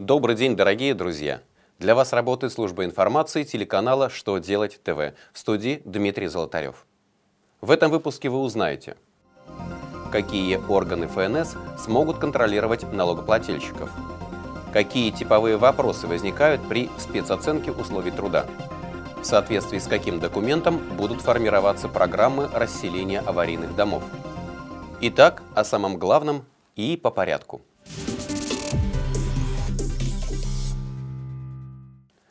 Добрый день, дорогие друзья! Для вас работает служба информации телеканала «Что делать ТВ» в студии Дмитрий Золотарев. В этом выпуске вы узнаете, какие органы ФНС смогут контролировать налогоплательщиков, какие типовые вопросы возникают при спецоценке условий труда, в соответствии с каким документом будут формироваться программы расселения аварийных домов. Итак, о самом главном и по порядку –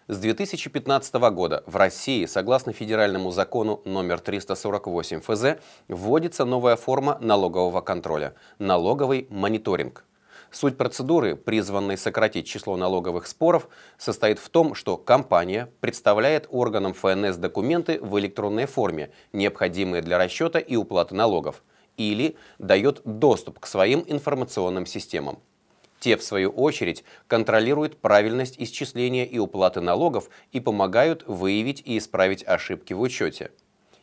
С 2015 года в России, согласно федеральному закону номер 348 ФЗ, вводится новая форма налогового контроля – налоговый мониторинг. Суть процедуры, призванной сократить число налоговых споров, состоит в том, что компания представляет органам ФНС документы в электронной форме, необходимые для расчета и уплаты налогов, или дает доступ к своим информационным системам. Те, в свою очередь, контролируют правильность исчисления и уплаты налогов и помогают выявить и исправить ошибки в учете.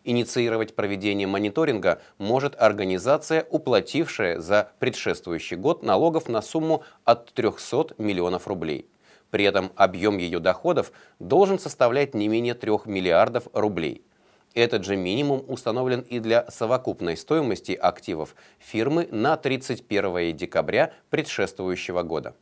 Инициировать проведение мониторинга может организация, уплатившая за предшествующий год налогов на сумму от 300 миллионов рублей. При этом объем ее доходов должен составлять не менее 3 миллиардов рублей. Этот же минимум установлен и для совокупной стоимости активов фирмы на 31 декабря предшествующего года.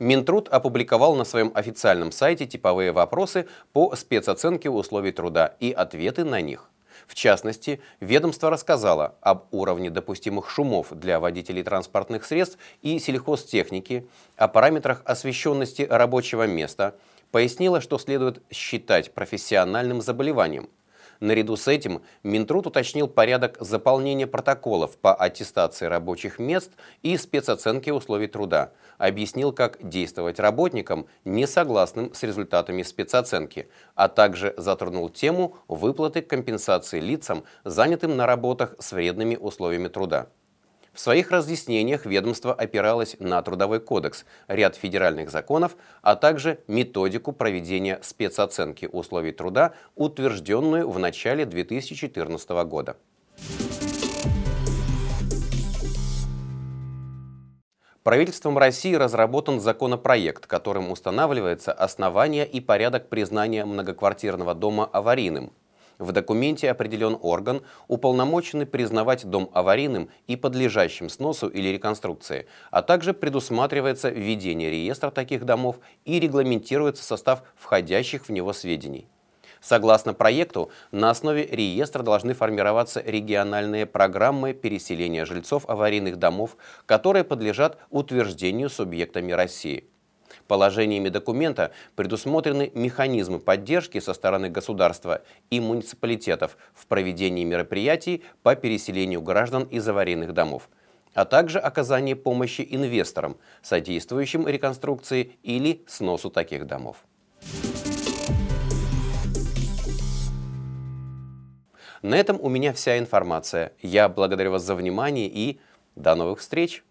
Минтруд опубликовал на своем официальном сайте типовые вопросы по спецоценке условий труда и ответы на них. В частности, ведомство рассказало об уровне допустимых шумов для водителей транспортных средств и сельхозтехники, о параметрах освещенности рабочего места, пояснило, что следует считать профессиональным заболеванием. Наряду с этим Минтруд уточнил порядок заполнения протоколов по аттестации рабочих мест и спецоценке условий труда, объяснил, как действовать работникам, не согласным с результатами спецоценки, а также затронул тему выплаты компенсации лицам, занятым на работах с вредными условиями труда. В своих разъяснениях ведомство опиралось на Трудовой кодекс, ряд федеральных законов, а также методику проведения спецоценки условий труда, утвержденную в начале 2014 года. Правительством России разработан законопроект, которым устанавливается основание и порядок признания многоквартирного дома аварийным – в документе определен орган, уполномоченный признавать дом аварийным и подлежащим сносу или реконструкции, а также предусматривается введение реестра таких домов и регламентируется состав входящих в него сведений. Согласно проекту, на основе реестра должны формироваться региональные программы переселения жильцов аварийных домов, которые подлежат утверждению субъектами России. Положениями документа предусмотрены механизмы поддержки со стороны государства и муниципалитетов в проведении мероприятий по переселению граждан из аварийных домов а также оказание помощи инвесторам, содействующим реконструкции или сносу таких домов. На этом у меня вся информация. Я благодарю вас за внимание и до новых встреч!